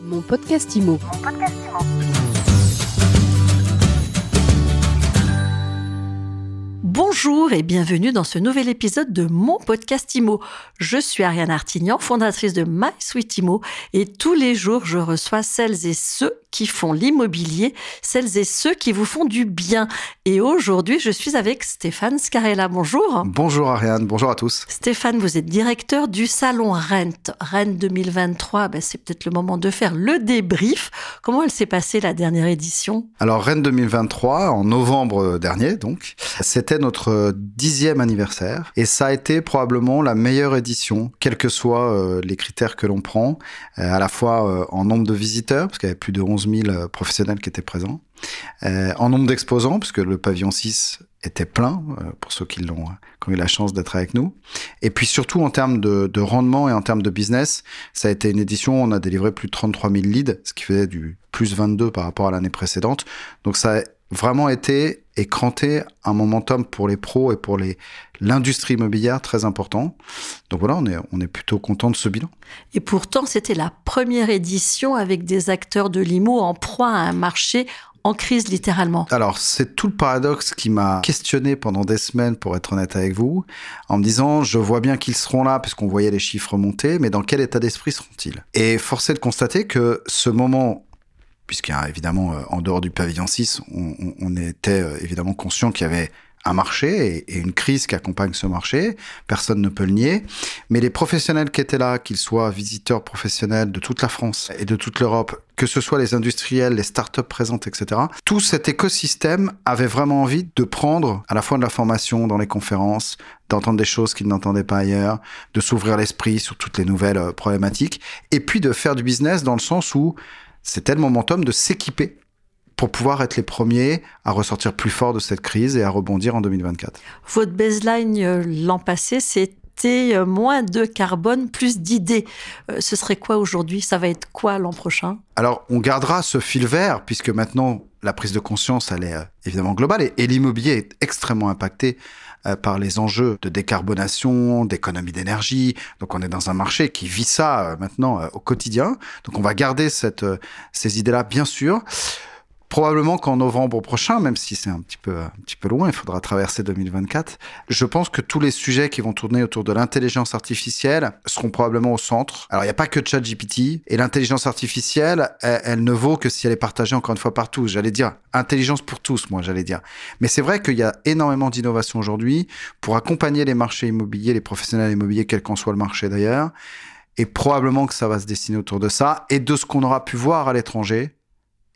Mon podcast IMO. Bonjour et bienvenue dans ce nouvel épisode de mon podcast IMO. Je suis Ariane Artignan, fondatrice de My Sweet IMO et tous les jours je reçois celles et ceux qui font l'immobilier, celles et ceux qui vous font du bien. Et aujourd'hui je suis avec Stéphane Scarella. Bonjour. Bonjour Ariane, bonjour à tous. Stéphane, vous êtes directeur du salon Rent. Rent 2023, ben c'est peut-être le moment de faire le débrief. Comment elle s'est passée la dernière édition? Alors Rennes 2023, en novembre dernier donc, c'était notre dixième anniversaire et ça a été probablement la meilleure édition, quels que soient euh, les critères que l'on prend, euh, à la fois euh, en nombre de visiteurs, parce qu'il y avait plus de 11 000 professionnels qui étaient présents, en nombre d'exposants, puisque le pavillon 6 était plein, pour ceux qui l'ont qui ont eu la chance d'être avec nous. Et puis surtout en termes de, de, rendement et en termes de business, ça a été une édition, on a délivré plus de 33 000 leads, ce qui faisait du plus 22 par rapport à l'année précédente. Donc ça a vraiment été écranté un momentum pour les pros et pour les l'industrie immobilière très important. Donc voilà, on est, on est plutôt content de ce bilan. Et pourtant, c'était la première édition avec des acteurs de l'IMO en proie à un marché en crise littéralement. Alors, c'est tout le paradoxe qui m'a questionné pendant des semaines, pour être honnête avec vous, en me disant, je vois bien qu'ils seront là, puisqu'on voyait les chiffres monter, mais dans quel état d'esprit seront-ils? Et forcé de constater que ce moment puisqu'il y a évidemment, euh, en dehors du pavillon 6, on, était euh, évidemment conscient qu'il y avait un marché et, une crise qui accompagne ce marché. Personne ne peut le nier. Mais les professionnels qui étaient là, qu'ils soient visiteurs professionnels de toute la France et de toute l'Europe, que ce soit les industriels, les startups présentes, etc., tout cet écosystème avait vraiment envie de prendre à la fois de la formation dans les conférences, d'entendre des choses qu'ils n'entendaient pas ailleurs, de s'ouvrir l'esprit sur toutes les nouvelles euh, problématiques, et puis de faire du business dans le sens où c'était le momentum de s'équiper pour pouvoir être les premiers à ressortir plus fort de cette crise et à rebondir en 2024. Votre baseline euh, l'an passé, c'était euh, moins de carbone, plus d'idées. Euh, ce serait quoi aujourd'hui? Ça va être quoi l'an prochain? Alors, on gardera ce fil vert, puisque maintenant, la prise de conscience, elle est évidemment globale, et, et l'immobilier est extrêmement impacté par les enjeux de décarbonation, d'économie d'énergie. Donc on est dans un marché qui vit ça maintenant au quotidien. Donc on va garder cette, ces idées-là, bien sûr. Probablement qu'en novembre prochain, même si c'est un petit peu un petit peu loin, il faudra traverser 2024. Je pense que tous les sujets qui vont tourner autour de l'intelligence artificielle seront probablement au centre. Alors il n'y a pas que ChatGPT et l'intelligence artificielle, elle, elle, ne vaut que si elle est partagée encore une fois par tous. J'allais dire intelligence pour tous, moi j'allais dire. Mais c'est vrai qu'il y a énormément d'innovation aujourd'hui pour accompagner les marchés immobiliers, les professionnels immobiliers, quel qu'en soit le marché d'ailleurs. Et probablement que ça va se dessiner autour de ça et de ce qu'on aura pu voir à l'étranger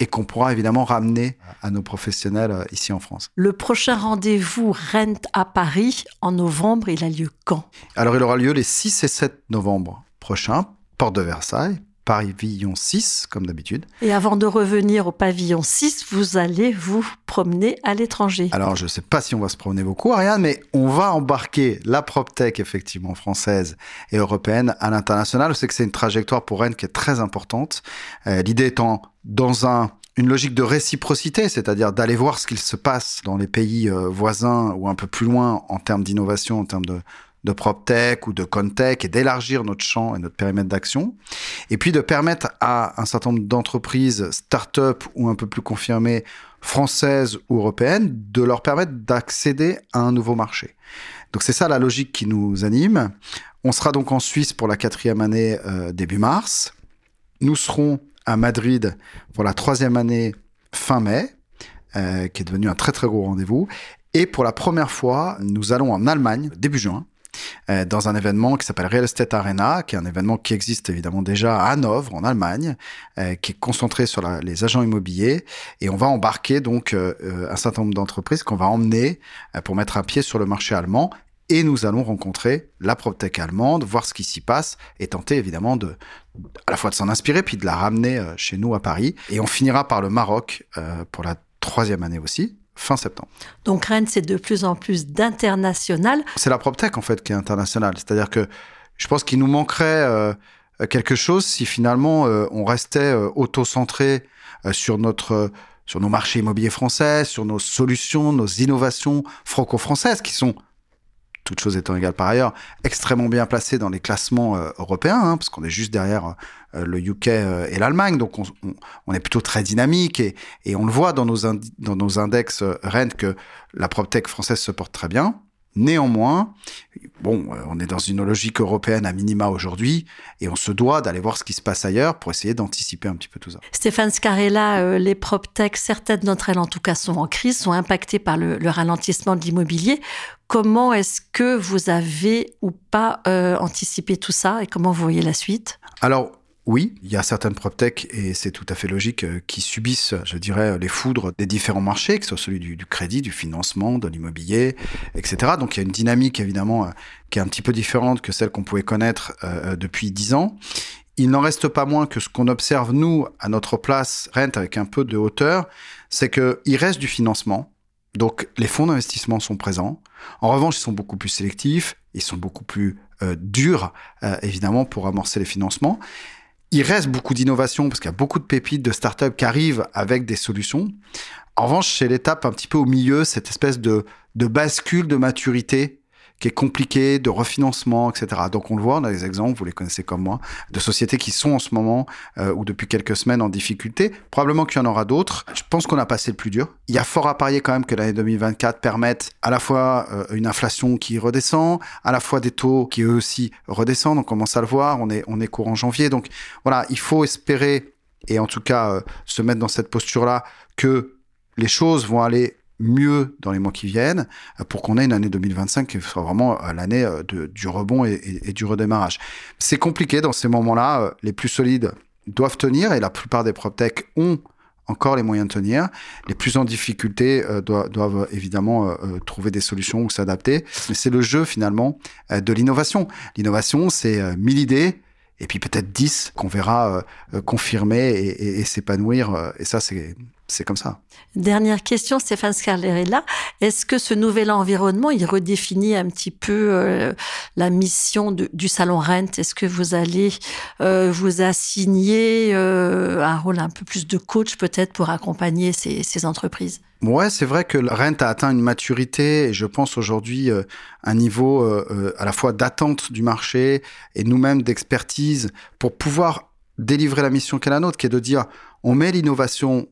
et qu'on pourra évidemment ramener à nos professionnels euh, ici en France. Le prochain rendez-vous Rent à Paris en novembre, il a lieu quand? Alors il aura lieu les 6 et 7 novembre prochains, porte de Versailles, pavillon 6, comme d'habitude. Et avant de revenir au pavillon 6, vous allez vous promener à l'étranger. Alors, je ne sais pas si on va se promener beaucoup, Ariane, mais on va embarquer la PropTech, effectivement, française et européenne à l'international. Je sais que c'est une trajectoire pour Rennes qui est très importante. Euh, L'idée étant dans un une logique de réciprocité, c'est-à-dire d'aller voir ce qu'il se passe dans les pays euh, voisins ou un peu plus loin en termes d'innovation, en termes de, de PropTech ou de ConTech et d'élargir notre champ et notre périmètre d'action. Et puis de permettre à un certain nombre d'entreprises, start-up ou un peu plus confirmées, françaises ou européennes, de leur permettre d'accéder à un nouveau marché. Donc c'est ça la logique qui nous anime. On sera donc en Suisse pour la quatrième année euh, début mars. Nous serons à Madrid pour la troisième année fin mai, euh, qui est devenu un très très gros rendez-vous. Et pour la première fois, nous allons en Allemagne début juin euh, dans un événement qui s'appelle Real Estate Arena, qui est un événement qui existe évidemment déjà à Hanovre, en Allemagne, euh, qui est concentré sur la, les agents immobiliers. Et on va embarquer donc euh, un certain nombre d'entreprises qu'on va emmener pour mettre un pied sur le marché allemand. Et nous allons rencontrer la PropTech allemande, voir ce qui s'y passe et tenter évidemment de, à la fois de s'en inspirer puis de la ramener chez nous à Paris. Et on finira par le Maroc pour la troisième année aussi, fin septembre. Donc Rennes, c'est de plus en plus d'international. C'est la PropTech en fait qui est internationale. C'est-à-dire que je pense qu'il nous manquerait euh, quelque chose si finalement euh, on restait euh, auto-centré euh, sur notre sur nos marchés immobiliers français, sur nos solutions, nos innovations franco-françaises qui sont toutes choses étant égales par ailleurs, extrêmement bien placées dans les classements européens, hein, parce qu'on est juste derrière le UK et l'Allemagne. Donc on, est plutôt très dynamique et, et on le voit dans nos, dans nos index RENT que la PropTech française se porte très bien. Néanmoins, bon, euh, on est dans une logique européenne à minima aujourd'hui et on se doit d'aller voir ce qui se passe ailleurs pour essayer d'anticiper un petit peu tout ça. Stéphane Scarella, euh, les PropTech, certaines d'entre elles en tout cas sont en crise, sont impactées par le, ralentissement de l'immobilier. Comment est-ce que vous avez ou pas euh, anticipé tout ça et comment vous voyez la suite? Alors, oui, il y a certaines PropTech, et c'est tout à fait logique, euh, qui subissent, je dirais, les foudres des différents marchés, que ce soit celui du, crédit, du financement, de l'immobilier, etc. Donc il y a une dynamique, évidemment, euh, qui est un petit peu différente que celle qu'on pouvait connaître euh, depuis dix ans. Il n'en reste pas moins que ce qu'on observe, nous, à notre place, Rent, avec un peu de hauteur, c'est qu'il reste du financement. Donc les fonds d'investissement sont présents. En revanche, ils sont beaucoup plus sélectifs, ils sont beaucoup plus durs, évidemment, pour amorcer les financements. Il reste beaucoup d'innovation parce qu'il y a beaucoup de pépites de startups qui arrivent avec des solutions. En revanche, c'est l'étape un petit peu au milieu, cette espèce de, de bascule de maturité qui est compliqué, de refinancement, etc. Donc on le voit, on a des exemples, vous les connaissez comme moi, de sociétés qui sont en ce moment euh, ou depuis quelques semaines en difficulté. Probablement qu'il y en aura d'autres. Je pense qu'on a passé le plus dur. Il y a fort à parier quand même que l'année 2024 permette à la fois euh, une inflation qui redescend, à la fois des taux qui eux aussi redescendent. On commence à le voir, on est, on est courant janvier. Donc voilà, il faut espérer et en tout cas euh, se mettre dans cette posture-là que les choses vont aller mieux dans les mois qui viennent euh, pour qu'on ait une année 2025 qui soit vraiment euh, l'année euh, du rebond et, du redémarrage. C'est compliqué dans ces moments-là. Les plus solides doivent tenir et la plupart des PropTech ont encore les moyens de tenir. Les plus en difficulté doivent, évidemment trouver des solutions ou s'adapter. Mais c'est le jeu finalement de l'innovation. L'innovation, c'est mille idées et puis peut-être 10 qu'on verra confirmer et, et s'épanouir. et ça, c'est c'est comme ça. Dernière question, Stéphane Scarlerella. Est-ce que ce nouvel environnement, il redéfinit un petit peu euh, la mission du salon Rent? Est-ce que vous allez euh, vous assigner euh, un rôle un peu plus de coach peut-être pour accompagner ces, entreprises? Ouais, c'est vrai que Rent a atteint une maturité et je pense aujourd'hui un niveau à la fois d'attente du marché et nous-mêmes d'expertise pour pouvoir délivrer la mission qu'est la nôtre, qui est de dire on met l'innovation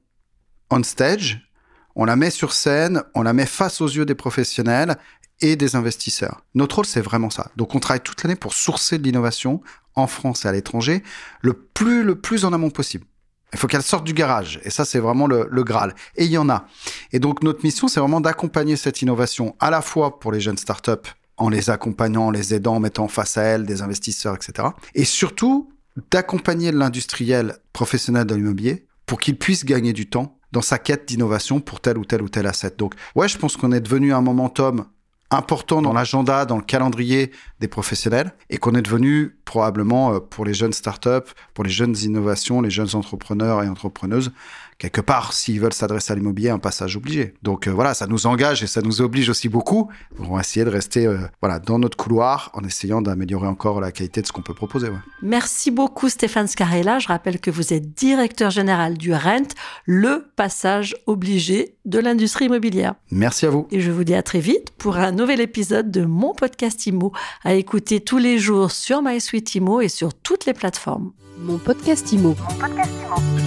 on stage, on la met sur scène, on la met face aux yeux des professionnels et des investisseurs. Notre rôle, c'est vraiment ça. Donc, on travaille toute l'année pour sourcer de l'innovation en France et à l'étranger le plus, le plus en amont possible. Il faut qu'elle sorte du garage. Et ça, c'est vraiment le, Graal. Et il y en a. Et donc, notre mission, c'est vraiment d'accompagner cette innovation à la fois pour les jeunes startups, en les accompagnant, en les aidant, en mettant face à elles des investisseurs, etc. Et surtout, d'accompagner l'industriel professionnel de l'immobilier pour qu'il puisse gagner du temps dans sa quête d'innovation pour tel ou tel ou tel asset. Donc, ouais, je pense qu'on est devenu un momentum important dans l'agenda, dans le calendrier des professionnels et qu'on est devenu probablement euh, pour les jeunes startups, pour les jeunes innovations, les jeunes entrepreneurs et entrepreneuses, quelque part, s'ils veulent s'adresser à l'immobilier, un passage obligé. Donc euh, voilà, ça nous engage et ça nous oblige aussi beaucoup. On va essayer de rester euh, voilà dans notre couloir en essayant d'améliorer encore la qualité de ce qu'on peut proposer. Merci beaucoup Stéphane Scarella. Je rappelle que vous êtes directeur général du Rent, le passage obligé de l'industrie immobilière. Merci à vous. Et je vous dis à très vite pour un nouvel épisode de mon podcast IMO à écouter tous les jours sur MySuite IMO et sur toutes les plateformes. Mon podcast IMO. Mon podcast IMO.